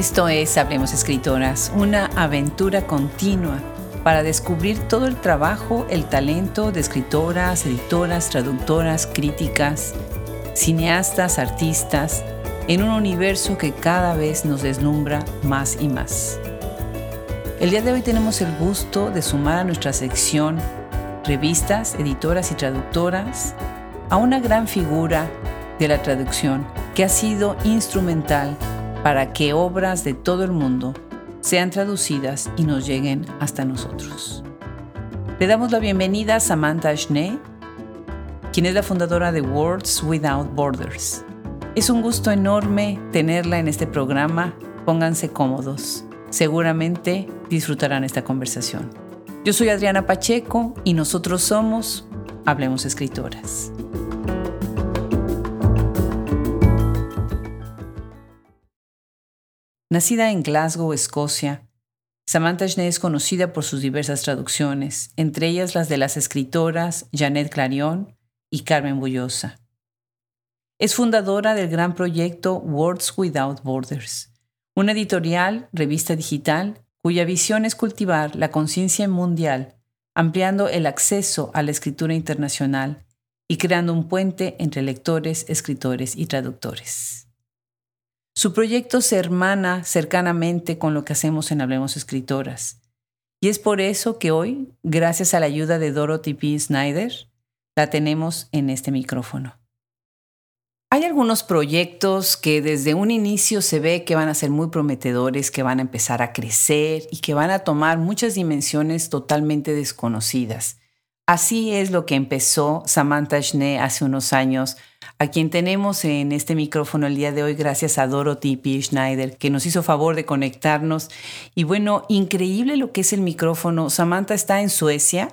Esto es Hablemos Escritoras, una aventura continua para descubrir todo el trabajo, el talento de escritoras, editoras, traductoras, críticas, cineastas, artistas, en un universo que cada vez nos deslumbra más y más. El día de hoy tenemos el gusto de sumar a nuestra sección revistas, editoras y traductoras a una gran figura de la traducción que ha sido instrumental para que obras de todo el mundo sean traducidas y nos lleguen hasta nosotros. Le damos la bienvenida a Samantha Schnee, quien es la fundadora de Words Without Borders. Es un gusto enorme tenerla en este programa. Pónganse cómodos. Seguramente disfrutarán esta conversación. Yo soy Adriana Pacheco y nosotros somos Hablemos Escritoras. Nacida en Glasgow, Escocia, Samantha Schnee es conocida por sus diversas traducciones, entre ellas las de las escritoras Janet Clarion y Carmen Bullosa. Es fundadora del gran proyecto Words Without Borders, una editorial, revista digital, cuya visión es cultivar la conciencia mundial, ampliando el acceso a la escritura internacional y creando un puente entre lectores, escritores y traductores. Su proyecto se hermana cercanamente con lo que hacemos en Hablemos Escritoras. Y es por eso que hoy, gracias a la ayuda de Dorothy P. Snyder, la tenemos en este micrófono. Hay algunos proyectos que desde un inicio se ve que van a ser muy prometedores, que van a empezar a crecer y que van a tomar muchas dimensiones totalmente desconocidas. Así es lo que empezó Samantha Schnee hace unos años a quien tenemos en este micrófono el día de hoy gracias a Dorothy P. Schneider, que nos hizo favor de conectarnos. Y bueno, increíble lo que es el micrófono. Samantha está en Suecia,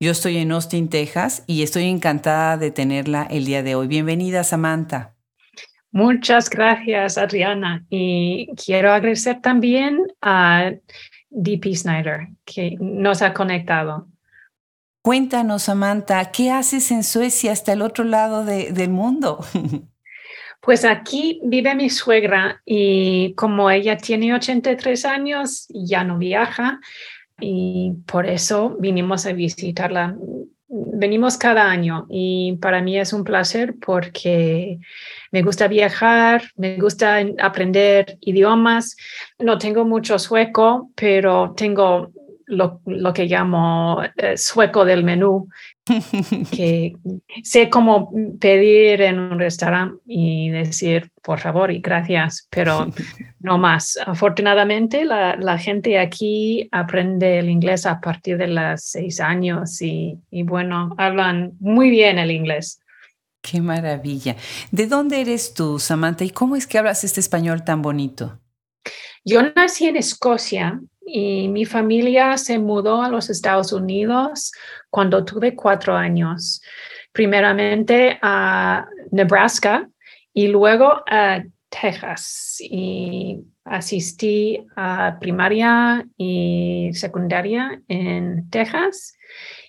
yo estoy en Austin, Texas, y estoy encantada de tenerla el día de hoy. Bienvenida, Samantha. Muchas gracias, Adriana. Y quiero agradecer también a DP Snyder, que nos ha conectado. Cuéntanos, Samantha, ¿qué haces en Suecia hasta el otro lado del mundo? Pues aquí vive mi suegra y como ella tiene 83 años, ya no viaja y por eso vinimos a visitarla. Venimos cada año y para mí es un placer porque me gusta viajar, me gusta aprender idiomas. No tengo mucho sueco, pero tengo lo, que llamo eh, sueco del menú, que sé cómo pedir en un restaurante y decir por favor y gracias, pero no más. Afortunadamente, la, gente aquí aprende el inglés a partir de los seis años y, y bueno, hablan muy bien el inglés. Qué maravilla. ¿De dónde eres tú, Samantha? ¿Y cómo es que hablas este español tan bonito? Yo nací en Escocia y mi familia se mudó a los Estados Unidos cuando tuve cuatro años. Primeramente a Nebraska y luego a Texas. Y asistí a primaria y secundaria en Texas.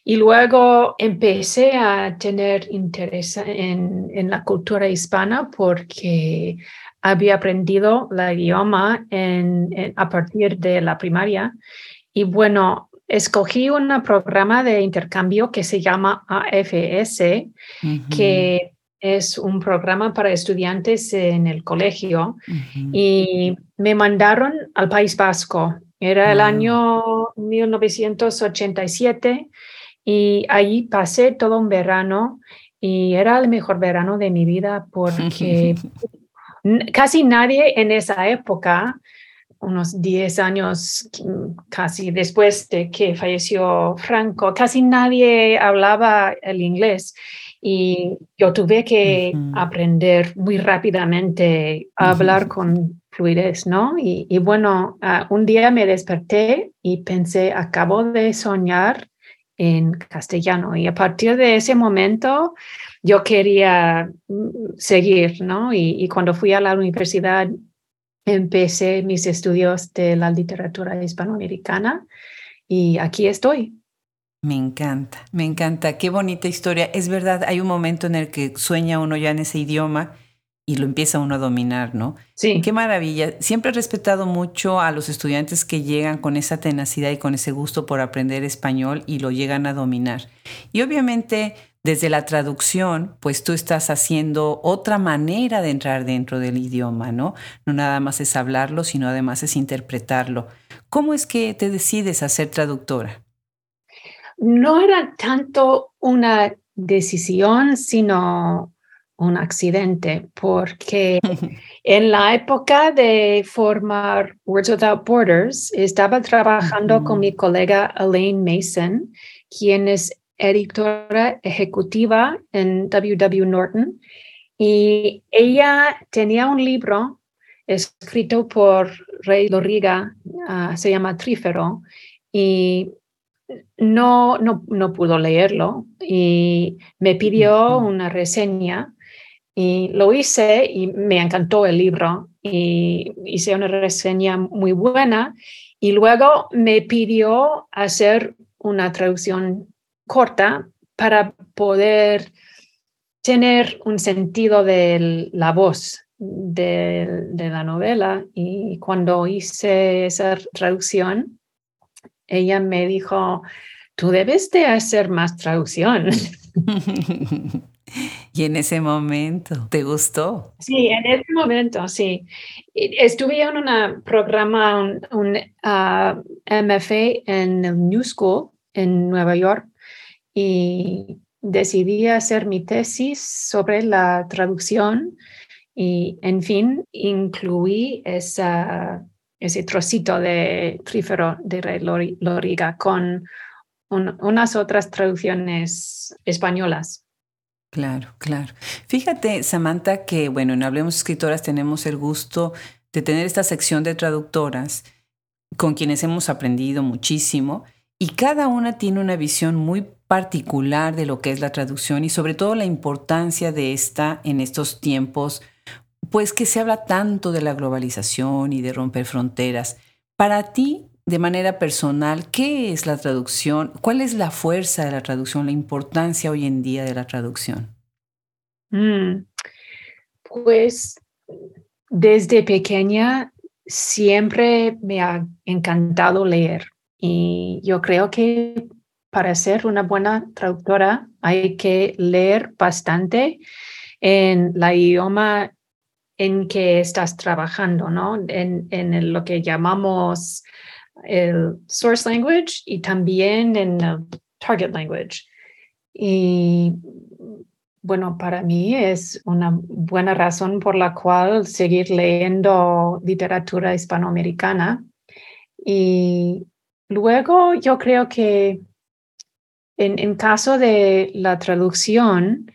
Y luego empecé a tener interés en, en la cultura hispana porque había aprendido la idioma en, a partir de la primaria. Y bueno, escogí un programa de intercambio que se llama AFS, que es un programa para estudiantes en el colegio. Y me mandaron al País Vasco. Era el año 1987 y ahí pasé todo un verano y era el mejor verano de mi vida porque Casi nadie en esa época, unos 10 años casi después de que falleció Franco, casi nadie hablaba el inglés. Y yo tuve que aprender muy rápidamente a hablar con fluidez, ¿no? Y, bueno, ah, un día me desperté y pensé, acabo de soñar en castellano y a partir de ese momento yo quería mm, seguir, ¿no? Y, cuando fui a la universidad empecé mis estudios de la literatura hispanoamericana y aquí estoy. Me encanta, me encanta, qué bonita historia. Es verdad, hay un momento en el que sueña uno ya en ese idioma y lo empieza uno a dominar, ¿no? Sí. Qué maravilla. Siempre he respetado mucho a los estudiantes que llegan con esa tenacidad y con ese gusto por aprender español y lo llegan a dominar. Y obviamente desde la traducción, pues tú estás haciendo otra manera de entrar dentro del idioma, ¿no? No nada más es hablarlo, sino además es interpretarlo. ¿Cómo es que te decides a ser traductora? No era tanto una decisión, sino un accidente, porque en la época de formar Words Without Borders, estaba trabajando con mi colega Elaine Mason, quien es editora ejecutiva en WW Norton, y ella tenía un libro escrito por Rey Loriga, ah, se llama Trífero, y no, no, no pudo leerlo y me pidió una reseña y lo hice y me encantó el libro y hice una reseña muy buena y luego me pidió hacer una traducción corta para poder tener un sentido de la voz de, de la novela y cuando hice esa traducción ella me dijo, tú debes de hacer más traducción. Y en ese momento, ¿te gustó? Sí, en ese momento, sí. Estuve en un programa, un, ah, MFA en el New School en Nueva York y decidí hacer mi tesis sobre la traducción y, en fin, incluí esa, ese trocito de Trífero de Rey Loriga con unas otras traducciones españolas. Claro, claro. Fíjate, Samantha, que bueno, en Hablemos Escritoras tenemos el gusto de tener esta sección de traductoras con quienes hemos aprendido muchísimo y cada una tiene una visión muy particular de lo que es la traducción y sobre todo la importancia de esta en estos tiempos, pues que se habla tanto de la globalización y de romper fronteras. Para ti, de manera personal, ¿qué es la traducción? ¿Cuál es la fuerza de la traducción, la importancia hoy en día de la traducción? Mm, pues desde pequeña siempre me ha encantado leer y yo creo que para ser una buena traductora hay que leer bastante en la idioma en que estás trabajando, ¿no? En, en lo que llamamos el source language y también en el target language. Y bueno, para mí es una buena razón por la cual seguir leyendo literatura hispanoamericana. Y luego yo creo que en, caso de la traducción,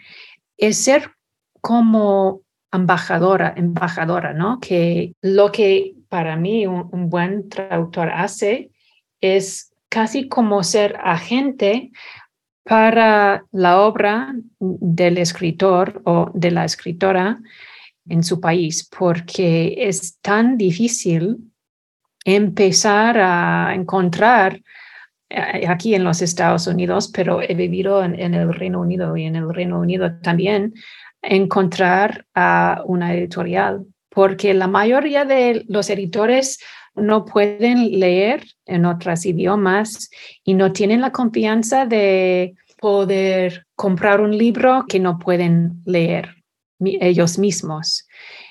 es ser como embajadora, embajadora, ¿no? Que lo que para mí un, buen traductor hace es casi como ser agente para la obra del escritor o de la escritora en su país, porque es tan difícil empezar a encontrar aquí en los Estados Unidos, pero he vivido en, en, el Reino Unido y en el Reino Unido también, encontrar a una editorial porque la mayoría de los editores no pueden leer en otros idiomas y no tienen la confianza de poder comprar un libro que no pueden leer ellos mismos.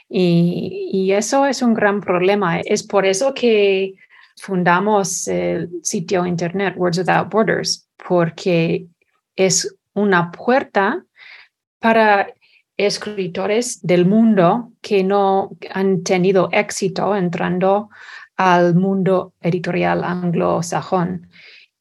Y, eso es un gran problema. Es por eso que fundamos el sitio internet Words Without Borders, porque es una puerta para escritores del mundo que no han tenido éxito entrando al mundo editorial anglosajón.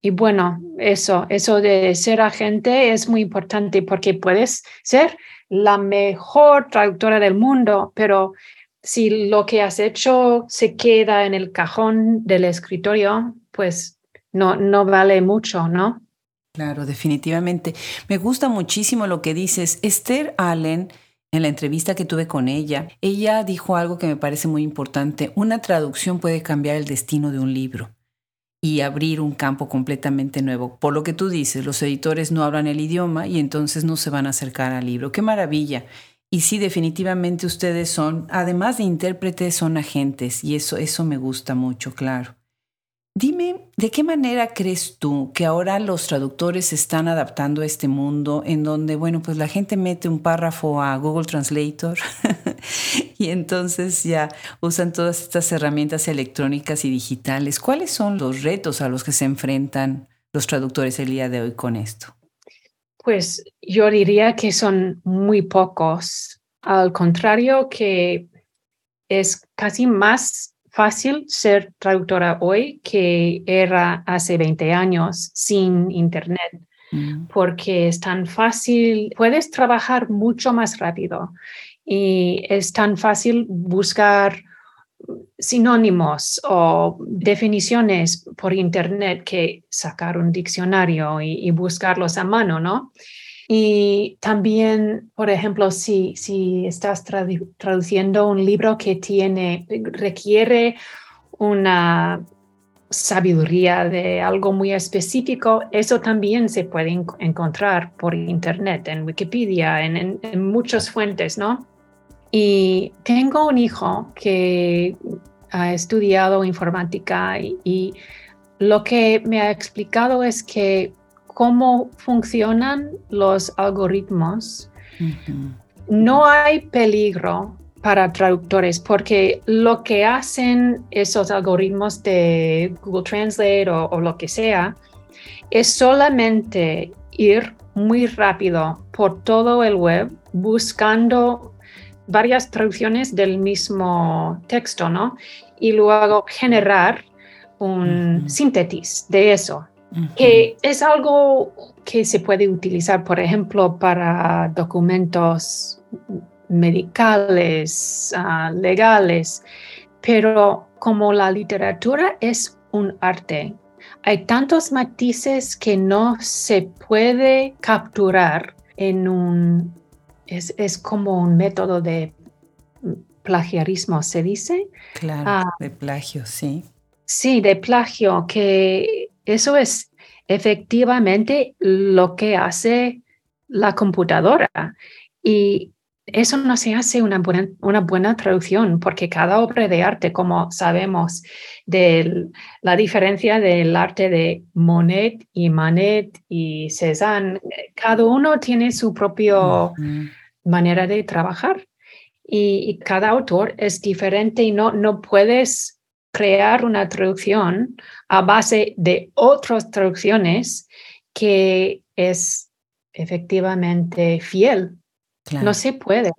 Y bueno, eso, eso de ser agente es muy importante porque puedes ser la mejor traductora del mundo, pero si lo que has hecho se queda en el cajón del escritorio, pues no, no vale mucho, ¿no? Claro, definitivamente. Me gusta muchísimo lo que dices. Esther Allen, en la entrevista que tuve con ella, ella dijo algo que me parece muy importante. Una traducción puede cambiar el destino de un libro y abrir un campo completamente nuevo. Por lo que tú dices, los editores no hablan el idioma y entonces no se van a acercar al libro. Qué maravilla. Y sí, definitivamente ustedes son, además de intérpretes, son agentes y eso, eso me gusta mucho, claro. Dime, ¿de qué manera crees tú que ahora los traductores se están adaptando a este mundo en donde, bueno, pues la gente mete un párrafo a Google Translator y entonces ya usan todas estas herramientas electrónicas y digitales? ¿Cuáles son los retos a los que se enfrentan los traductores el día de hoy con esto? Pues yo diría que son muy pocos. Al contrario, que es casi más fácil ser traductora hoy que era hace 20 años sin Internet, mm. porque es tan fácil, puedes trabajar mucho más rápido y es tan fácil buscar sinónimos o definiciones por internet que sacar un diccionario y, buscarlos a mano, ¿no? Y también, por ejemplo, si, si estás traduciendo un libro que tiene, requiere una sabiduría de algo muy específico, eso también se puede encontrar por internet, en Wikipedia, en, en muchas fuentes, ¿no? Y tengo un hijo que ha estudiado informática y, lo que me ha explicado es que cómo funcionan los algoritmos, no hay peligro para traductores porque lo que hacen esos algoritmos de Google Translate o, o lo que sea es solamente ir muy rápido por todo el web buscando varias traducciones del mismo texto, ¿no? Y luego generar un síntesis de eso, que es algo que se puede utilizar, por ejemplo, para documentos medicales, ah, legales, pero como la literatura es un arte, hay tantos matices que no se puede capturar en un es, como un método de plagiarismo, ¿se dice? Claro, ah, de plagio, sí. Sí, de plagio, que eso es efectivamente lo que hace la computadora. Y eso no se hace una buena, una buena traducción, porque cada obra de arte, como sabemos, de la diferencia del arte de Monet y Manet y Cézanne, cada uno tiene su propio manera de trabajar. Y, cada autor es diferente y no, no puedes crear una traducción a base de otras traducciones que es efectivamente fiel. No se puede.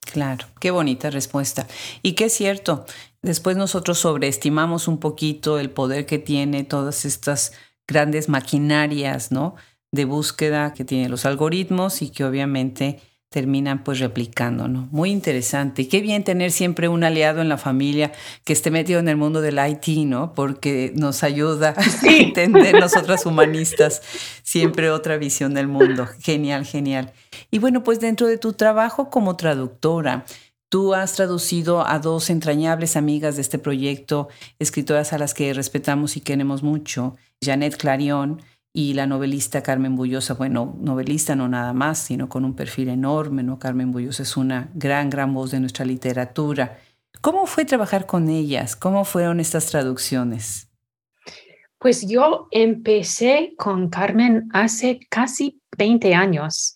Claro, qué bonita respuesta. Y qué es cierto, después nosotros sobreestimamos un poquito el poder que tiene todas estas grandes maquinarias, ¿no? De búsqueda que tienen los algoritmos y que obviamente terminan pues replicando, ¿no? Muy interesante. Y qué bien tener siempre un aliado en la familia que esté metido en el mundo del IT, ¿no? Porque nos ayuda a entender nosotras humanistas siempre otra visión del mundo. Genial, genial. Y bueno, pues dentro de tu trabajo como traductora, Tú has traducido a dos entrañables amigas de este proyecto, escritoras a las que respetamos y queremos mucho, Janet Clarion y la novelista Carmen Bullosa, bueno, novelista no nada más, sino con un perfil enorme, ¿no? Carmen Bullosa es una gran, gran voz de nuestra literatura. ¿Cómo fue trabajar con ellas? ¿Cómo fueron estas traducciones? Pues yo empecé con Carmen hace casi 20 años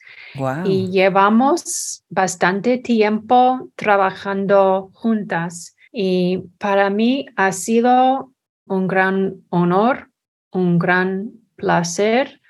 y llevamos bastante tiempo trabajando juntas y para mí ha sido un gran honor, un gran placer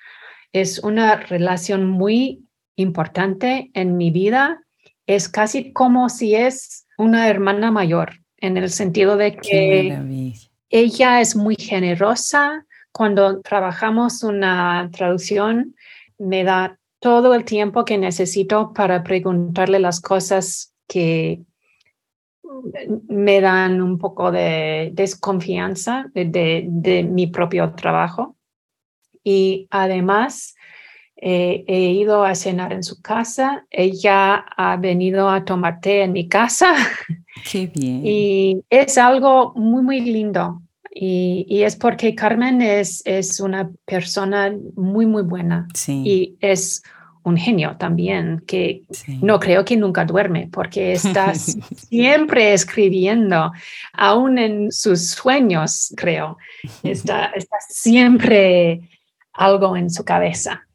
es una relación muy importante en mi vida. Es casi como si es una hermana mayor, en el sentido de que ella es muy generosa. Cuando trabajamos una traducción, me da todo el tiempo que necesito para preguntarle las cosas que me dan un poco de desconfianza de mi propio trabajo y además eh, he ido a cenar en su casa. Ella ha venido a tomar té en mi casa. Qué bien. Y es algo muy, muy lindo. Y, y, es porque Carmen es, es una persona muy, muy buena. Sí. Y es un genio también, que no creo que nunca duerme porque está siempre escribiendo, aún en sus sueños, creo. Está, está siempre algo en su cabeza.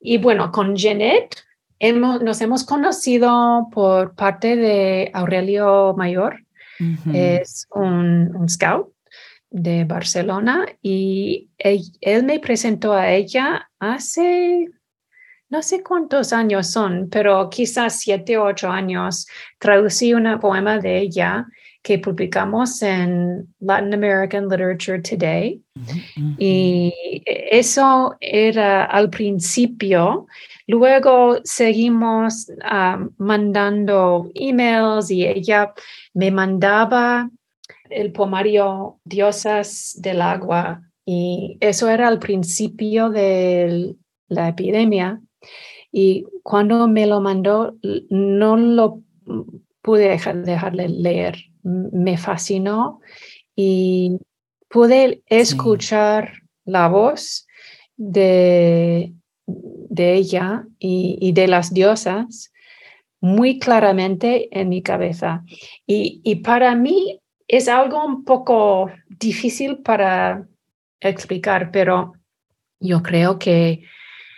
Y bueno, con Jeanette hemos, nos hemos conocido por parte de Aurelio Mayor, es un, un, scout de Barcelona y él, me presentó a ella hace no sé cuántos años son, pero quizás siete o ocho años, traducí un poema de ella que publicamos en Latin American Literature Today. Y eso era al principio. Luego seguimos ah, mandando emails y ella me mandaba el poemario Diosas del Agua. Y eso era al principio de la epidemia. Y cuando me lo mandó, no lo pude dejar, dejarle leer. Me fascinó y pude escuchar la voz de, de ella y, y, de las diosas muy claramente en mi cabeza. Y, y para mí es algo un poco difícil para explicar, pero yo creo que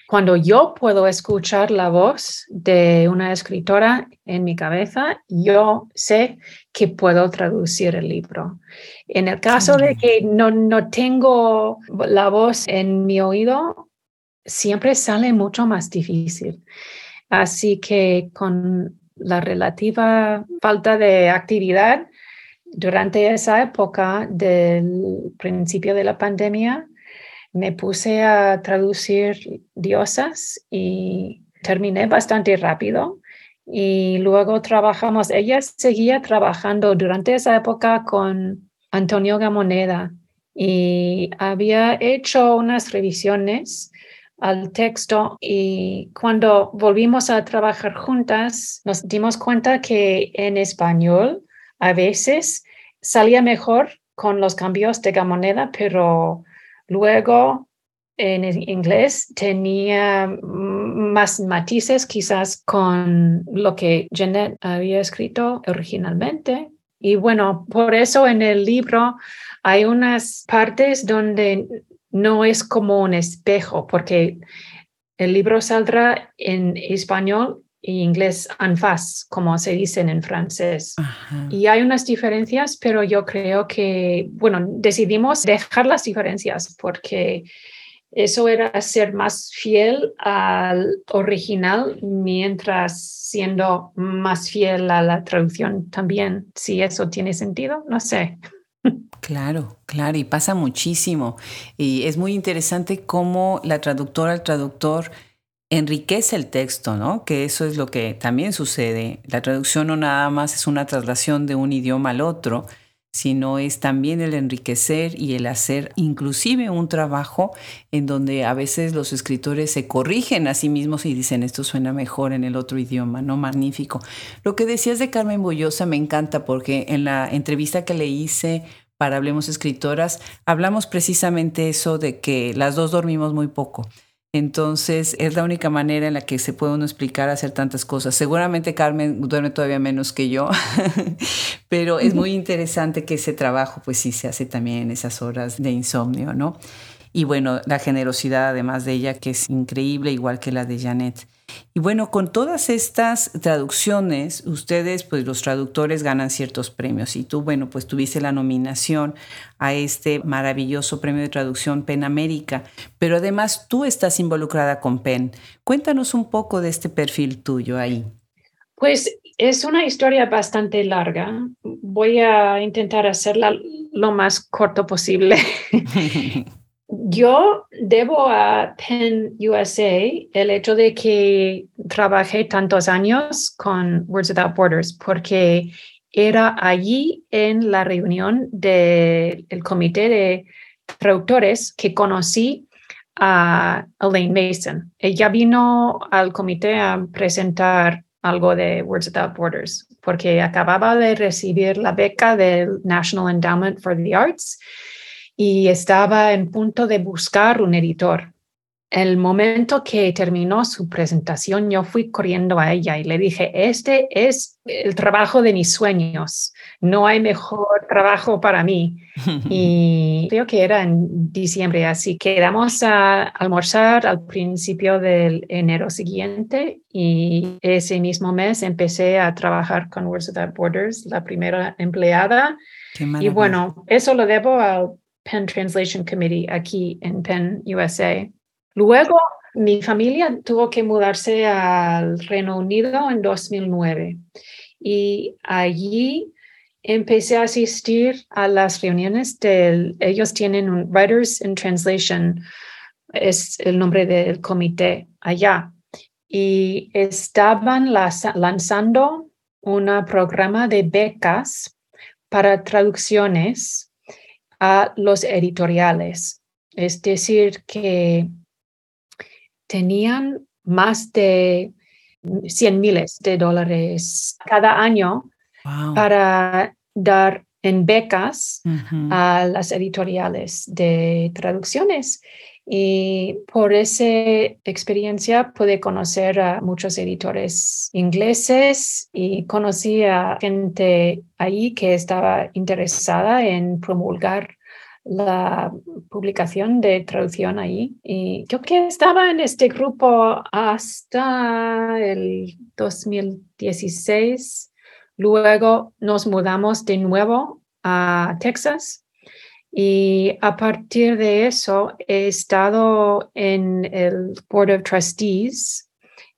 cuando yo puedo escuchar la voz de una escritora en mi cabeza, yo sé que puedo traducir el libro. En el caso de que no, no tengo la voz en mi oído, siempre sale mucho más difícil. Así que con la relativa falta de actividad durante esa época del principio de la pandemia, me puse a traducir diosas y terminé bastante rápido. Y luego trabajamos, ella seguía trabajando durante esa época con Antonio Gamoneda y había hecho unas revisiones al texto y cuando volvimos a trabajar juntas nos dimos cuenta que en español a veces salía mejor con los cambios de Gamoneda, pero Luego, en inglés tenía más matices quizás con lo que Jeanette había escrito originalmente. Y bueno, por eso en el libro hay unas partes donde no es como un espejo, porque el libro saldrá en español inglés en face, como se dicen en francés. Y hay unas diferencias, pero yo creo que, bueno, decidimos dejar las diferencias porque eso era ser más fiel al original mientras siendo más fiel a la traducción también. Si eso tiene sentido, no sé. Claro, claro, y pasa muchísimo. Y es muy interesante cómo la traductora, el traductor, enriquece el texto, ¿no? Que eso es lo que también sucede. La traducción no nada más es una traslación de un idioma al otro, sino es también el enriquecer y el hacer inclusive un trabajo en donde a veces los escritores se corrigen a sí mismos y dicen esto suena mejor en el otro idioma, ¿no? Magnífico. Lo que decías de Carmen Boyosa me encanta porque en la entrevista que le hice para Hablemos Escritoras hablamos precisamente eso de que las dos dormimos muy poco entonces es la única manera en la que se puede uno explicar hacer tantas cosas. Seguramente Carmen duerme todavía menos que yo, pero es muy interesante que ese trabajo pues sí se hace también en esas horas de insomnio, ¿no? Y bueno, la generosidad además de ella que es increíble, igual que la de Janet. Y bueno, con todas estas traducciones, ustedes, pues los traductores ganan ciertos premios. Y tú, bueno, pues tuviste la nominación a este maravilloso premio de traducción PEN América, pero además tú estás involucrada con PEN. Cuéntanos un poco de este perfil tuyo ahí. Pues es una historia bastante larga. Voy a intentar hacerla lo más corto posible. Yo debo a Penn USA el hecho de que trabajé tantos años con Words Without Borders porque era allí en la reunión del comité de traductores que conocí a Elaine Mason. Ella vino al comité a presentar algo de Words Without Borders porque acababa de recibir la beca del National Endowment for the Arts y estaba en punto de buscar un editor. el momento que terminó su presentación, yo fui corriendo a ella y le dije, este es el trabajo de mis sueños, no hay mejor trabajo para mí. y creo que era en diciembre, así que quedamos a almorzar al principio del enero siguiente y ese mismo mes empecé a trabajar con Words Without Borders, la primera empleada. Y bueno, eso lo debo al Penn Translation Committee aquí en Penn, USA. Luego, mi familia tuvo que mudarse al Reino Unido en 2009 y allí empecé a asistir a las reuniones del, ellos tienen un Writers in Translation, es el nombre del comité allá, y estaban lanzando un programa de becas para traducciones a los editoriales. Es decir, que tenían más de 100 miles de dólares cada año para dar en becas a las editoriales de traducciones. Y por esa experiencia pude conocer a muchos editores ingleses y conocí a gente ahí que estaba interesada en promulgar la publicación de traducción ahí. Y yo que estaba en este grupo hasta el 2016. Luego nos mudamos de nuevo a Texas y a partir de eso he estado en el Board of Trustees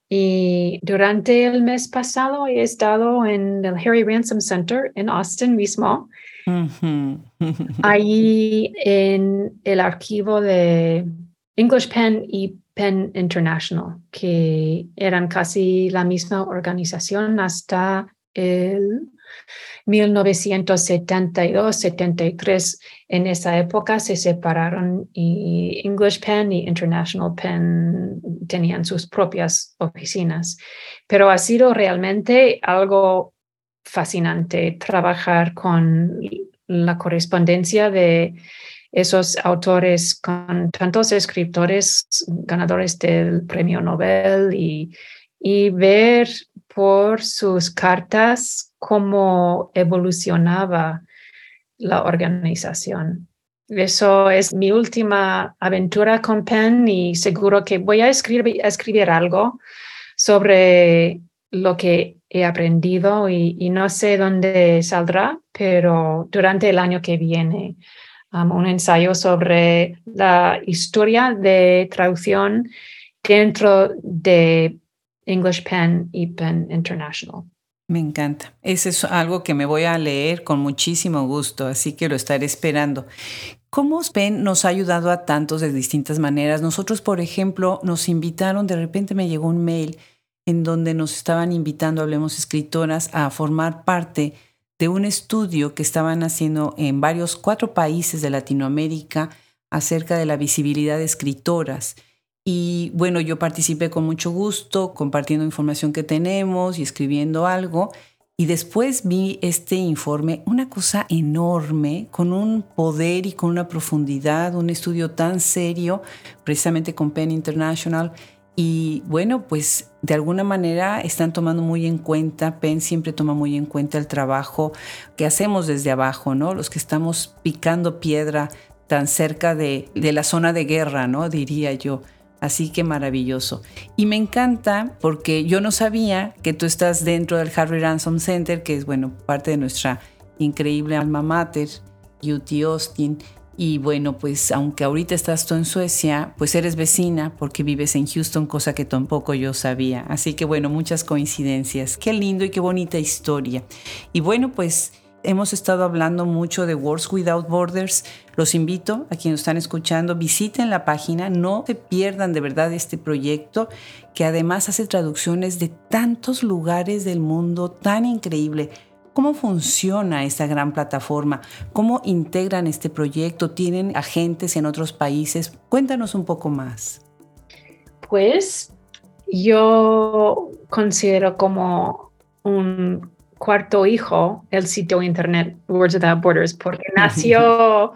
y durante el mes pasado he estado en el Harry Ransom Center en Austin mismo. Ahí en el archivo de English Pen y Pen International, que eran casi la misma organización hasta el 1972-73. En esa época se separaron y English Pen y International Pen tenían sus propias oficinas. Pero ha sido realmente algo fascinante trabajar con la correspondencia de esos autores con tantos escritores ganadores del premio Nobel y, y ver por sus cartas cómo evolucionaba la organización. Eso es mi última aventura con Penn y seguro que voy a escribir, algo sobre lo que he aprendido y, no sé dónde saldrá, pero durante el año que viene, um, un ensayo sobre la historia de traducción dentro de English Pen y Pen International. Me encanta. Ese es algo que me voy a leer con muchísimo gusto, así que lo estaré esperando. ¿Cómo Pen nos ha ayudado a tantos de distintas maneras? Nosotros, por ejemplo, nos invitaron, de repente me llegó un mail en donde nos estaban invitando, hablemos escritoras, a formar parte de un estudio que estaban haciendo en varios, cuatro países de Latinoamérica acerca de la visibilidad de escritoras. Y bueno, yo participé con mucho gusto, compartiendo información que tenemos y escribiendo algo. Y después vi este informe, una cosa enorme, con un poder y con una profundidad, un estudio tan serio, precisamente con Penn International, y bueno, pues de alguna manera están tomando muy en cuenta, Penn siempre toma muy en cuenta el trabajo que hacemos desde abajo, ¿no? Los que estamos picando piedra tan cerca de, de la zona de guerra, ¿no? Diría yo. Así que maravilloso. Y me encanta porque yo no sabía que tú estás dentro del Harry Ransom Center, que es, bueno, parte de nuestra increíble alma mater, UT Austin. Y bueno, pues aunque ahorita estás tú en Suecia, pues eres vecina porque vives en Houston, cosa que tampoco yo sabía. Así que bueno, muchas coincidencias. Qué lindo y qué bonita historia. Y bueno, pues hemos estado hablando mucho de Words Without Borders. Los invito a quienes están escuchando, visiten la página, no se pierdan de verdad este proyecto que además hace traducciones de tantos lugares del mundo tan increíble ¿Cómo funciona esta gran plataforma? ¿Cómo integran este proyecto? ¿Tienen agentes en otros países? Cuéntanos un poco más. Pues yo considero como un cuarto hijo el sitio internet Words Without Borders porque nació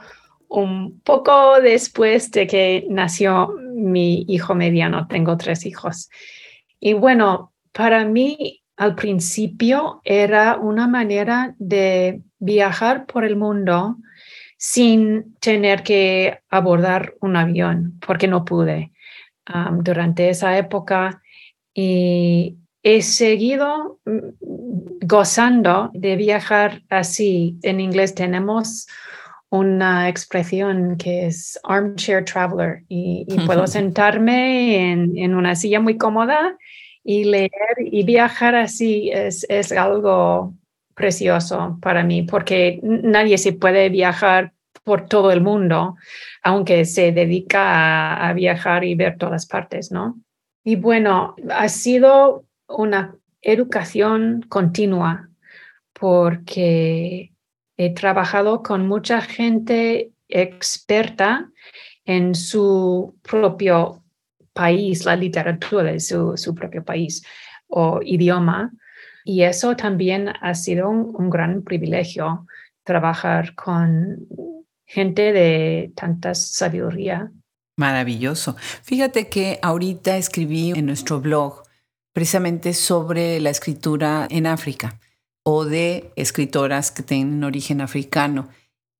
un poco después de que nació mi hijo mediano. Tengo tres hijos. Y bueno, para mí al principio era una manera de viajar por el mundo sin tener que abordar un avión, porque no pude durante esa época. Y he seguido mm, gozando de viajar así. En inglés tenemos una expresión que es armchair traveler y, puedo sentarme en, en, una silla muy cómoda y leer y viajar así es, es algo precioso para mí porque nadie se puede viajar por todo el mundo, aunque se dedica a, viajar y ver todas partes, ¿no? Y bueno, ha sido una educación continua porque he trabajado con mucha gente experta en su propio país, la literatura de su, su propio país o idioma. Y eso también ha sido un, gran privilegio, trabajar con gente de tanta sabiduría. Maravilloso. Fíjate que ahorita escribí en nuestro blog precisamente sobre la escritura en África o de escritoras que tienen origen africano.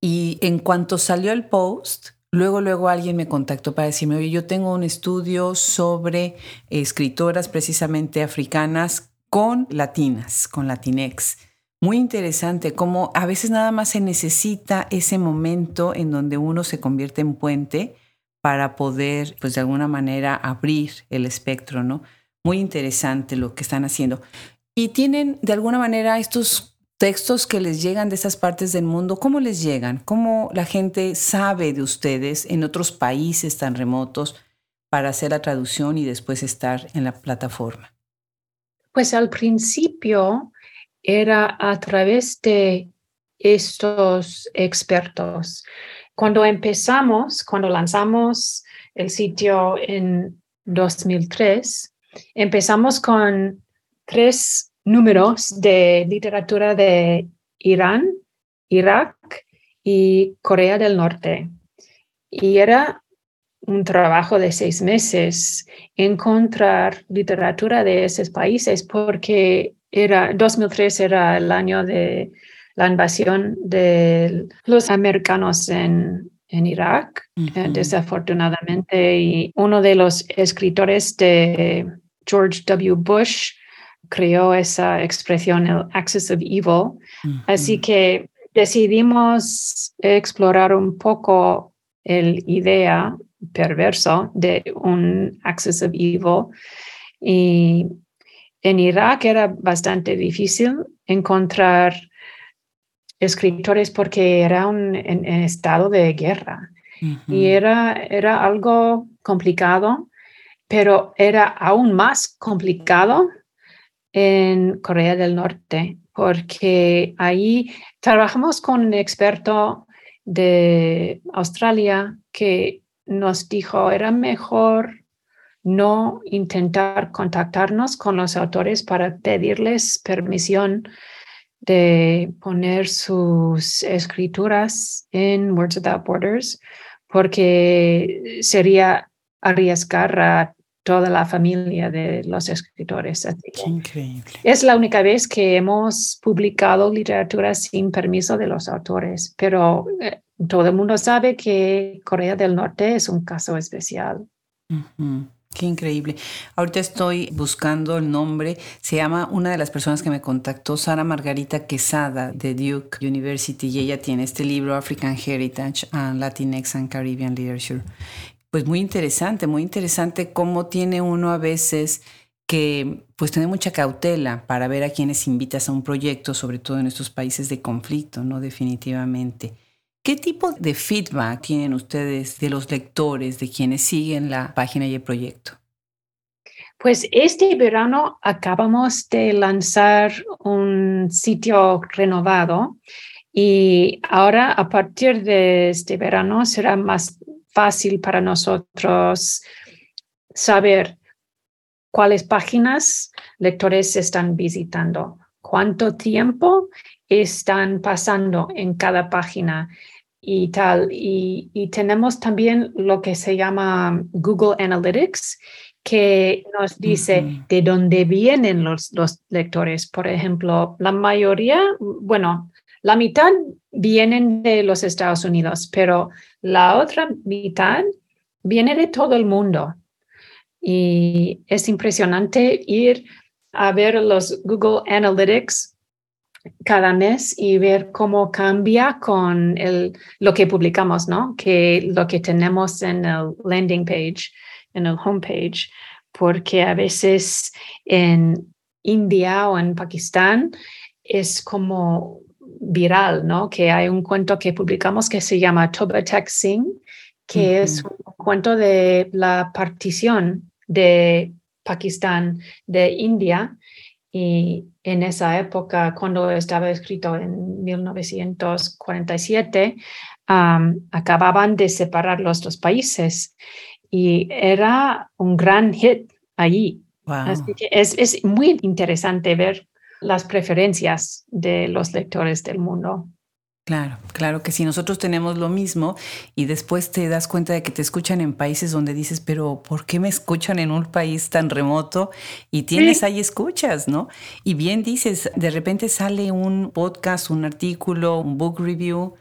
Y en cuanto salió el post, luego, luego alguien me contactó para decirme, oye, yo tengo un estudio sobre escritoras precisamente africanas con latinas, con latinex. Muy interesante cómo a veces nada más se necesita ese momento en donde uno se convierte en puente para poder, pues de alguna manera, abrir el espectro, ¿no? Muy interesante lo que están haciendo. Y tienen de alguna manera estos textos que les llegan de esas partes del mundo, ¿cómo les llegan? ¿Cómo la gente sabe de ustedes en otros países tan remotos para hacer la traducción y después estar en la plataforma? Pues al principio era a través de estos expertos. Cuando empezamos, cuando lanzamos el sitio en 2003, empezamos con tres números de literatura de Irán, Irak y Corea del Norte. Y era un trabajo de seis meses encontrar literatura de esos países porque era 2003 era el año de la invasión de los americanos en, en Irak, desafortunadamente, y uno de los escritores de George W. Bush creó esa expresión, el Axis of Evil. Así que decidimos explorar un poco la idea perverso de un Axis of Evil. Y en Irak era bastante difícil encontrar escritores porque era un en, estado de guerra y era, era algo complicado, pero era aún más complicado en Corea del Norte porque ahí trabajamos con un experto de Australia que nos dijo era mejor no intentar contactarnos con los autores para pedirles permisión de poner sus escrituras en Words Without Borders, porque sería arriesgar a toda la familia de los escritores. increíble. Es la única vez que hemos publicado literatura sin permiso de los autores, pero eh, todo el mundo sabe que Corea del Norte es un caso especial. Qué increíble. Ahorita estoy buscando el nombre. Se llama una de las personas que me contactó, Sara Margarita Quesada de Duke University, y ella tiene este libro, African Heritage and Latinx and Caribbean Literature. Pues muy interesante, muy interesante cómo tiene uno a veces que pues tener mucha cautela para ver a quienes invitas a un proyecto, sobre todo en estos países de conflicto, ¿no? Definitivamente. ¿Qué tipo de feedback tienen ustedes de los lectores, de quienes siguen la página y el proyecto? Pues este verano acabamos de lanzar un sitio renovado y ahora a partir de este verano será más fácil para nosotros saber cuáles páginas lectores están visitando, cuánto tiempo están pasando en cada página y tal. Y, y, tenemos también lo que se llama Google Analytics, que nos dice de dónde vienen los, los lectores. Por ejemplo, la mayoría, bueno, la mitad vienen de los Estados Unidos, pero la otra mitad viene de todo el mundo. Y es impresionante ir a ver los Google Analytics cada mes y ver cómo cambia con el, lo que publicamos, ¿no? Que lo que tenemos en el landing page, en el homepage, porque a veces en India o en Pakistán es como viral, ¿no? Que hay un cuento que publicamos que se llama Toba Tek Singh, que es un cuento de la partición de Pakistán de India y en esa época, cuando estaba escrito en 1947, acababan de separar los dos países y era un gran hit allí. Así que es, es muy interesante ver las preferencias de los lectores del mundo. Claro, claro que sí, nosotros tenemos lo mismo y después te das cuenta de que te escuchan en países donde dices, pero ¿por qué me escuchan en un país tan remoto? Y tienes ahí escuchas, ¿no? Y bien dices, de repente sale un podcast, un artículo, un book review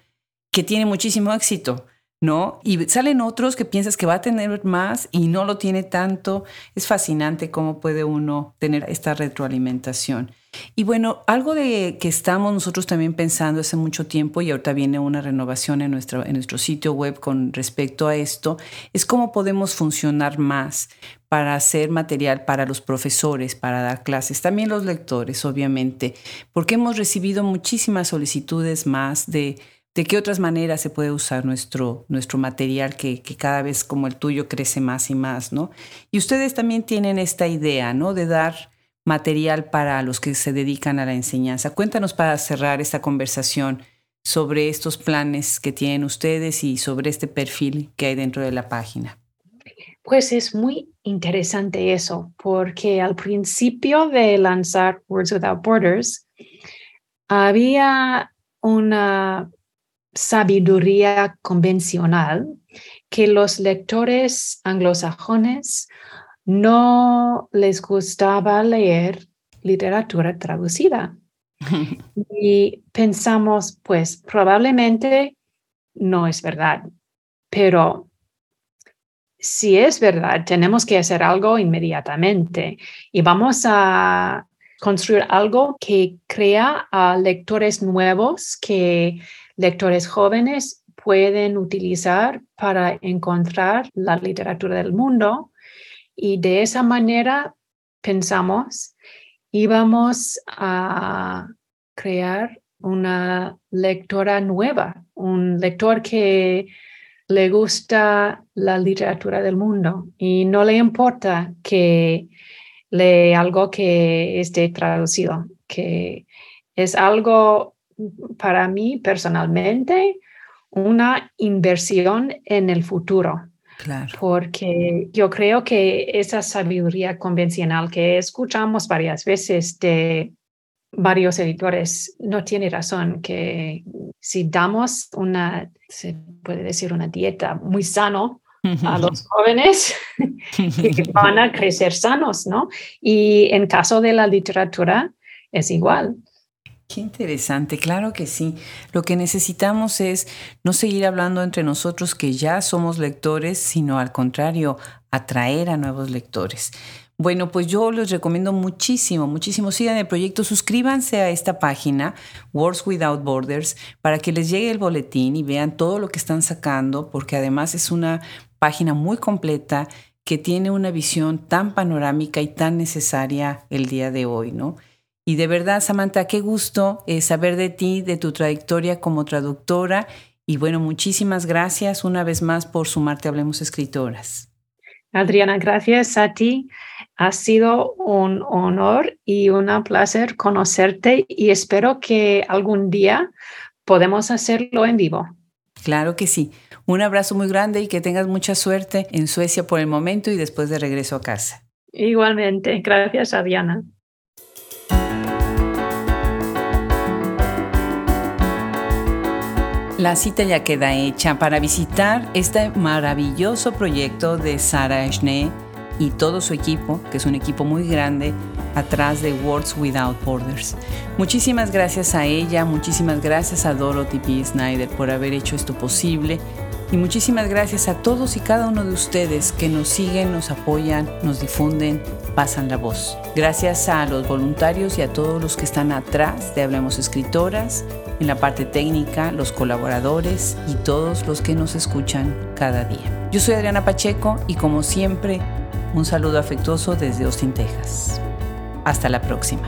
que tiene muchísimo éxito. ¿no? Y salen otros que piensas que va a tener más y no lo tiene tanto. Es fascinante cómo puede uno tener esta retroalimentación. Y bueno, algo de que estamos nosotros también pensando hace mucho tiempo y ahorita viene una renovación en nuestro, en nuestro sitio web con respecto a esto, es cómo podemos funcionar más para hacer material para los profesores, para dar clases, también los lectores, obviamente, porque hemos recibido muchísimas solicitudes más de de qué otras maneras se puede usar nuestro, nuestro material que, que, cada vez como el tuyo crece más y más, ¿no? Y ustedes también tienen esta idea, ¿no? De dar material para los que se dedican a la enseñanza. Cuéntanos para cerrar esta conversación sobre estos planes que tienen ustedes y sobre este perfil que hay dentro de la página. Pues es muy interesante eso, porque al principio de lanzar Words Without Borders, había una sabiduría convencional que los lectores anglosajones no les gustaba leer literatura traducida. y pensamos, pues probablemente no es verdad, pero si es verdad, tenemos que hacer algo inmediatamente y vamos a construir algo que crea a lectores nuevos, que lectores jóvenes pueden utilizar para encontrar la literatura del mundo y de esa manera pensamos, íbamos a crear una lectora nueva, un lector que le gusta la literatura del mundo y no le importa que lee algo que esté traducido, que es algo para mí personalmente una inversión en el futuro. Porque yo creo que esa sabiduría convencional que escuchamos varias veces de varios editores no tiene razón, que si damos una, se puede decir, una dieta muy sano a los jóvenes, que van a crecer sanos, ¿no? Y en caso de la literatura es igual. Qué interesante, claro que sí. Lo que necesitamos es no seguir hablando entre nosotros que ya somos lectores, sino al contrario, atraer a nuevos lectores. Bueno, pues yo les recomiendo muchísimo, muchísimo. Sigan el proyecto, suscríbanse a esta página, Words Without Borders, para que les llegue el boletín y vean todo lo que están sacando, porque además es una página muy completa que tiene una visión tan panorámica y tan necesaria el día de hoy, ¿no? Y de verdad, Samantha, qué gusto eh, saber de ti, de tu trayectoria como traductora. Y bueno, muchísimas gracias una vez más por sumarte a Hablemos Escritoras. Adriana, gracias a ti. Ha sido un honor y un placer conocerte y espero que algún día podamos hacerlo en vivo. Claro que sí. Un abrazo muy grande y que tengas mucha suerte en Suecia por el momento y después de regreso a casa. Igualmente. Gracias, Adriana. La cita ya queda hecha para visitar este maravilloso proyecto de Sara Schnee y todo su equipo, que es un equipo muy grande, atrás de Words Without Borders. Muchísimas gracias a ella, muchísimas gracias a Dorothy P. Snyder por haber hecho esto posible y muchísimas gracias a todos y cada uno de ustedes que nos siguen, nos apoyan, nos difunden, pasan la voz. Gracias a los voluntarios y a todos los que están atrás de Hablemos Escritoras, en la parte técnica, los colaboradores y todos los que nos escuchan cada día. Yo soy Adriana Pacheco y como siempre, un saludo afectuoso desde Austin, Texas. Hasta la próxima.